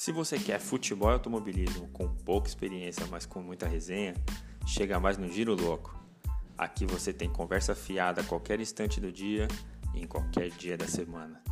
Se você quer futebol e automobilismo com pouca experiência, mas com muita resenha, chega mais no Giro Louco. Aqui você tem conversa fiada a qualquer instante do dia e em qualquer dia da semana.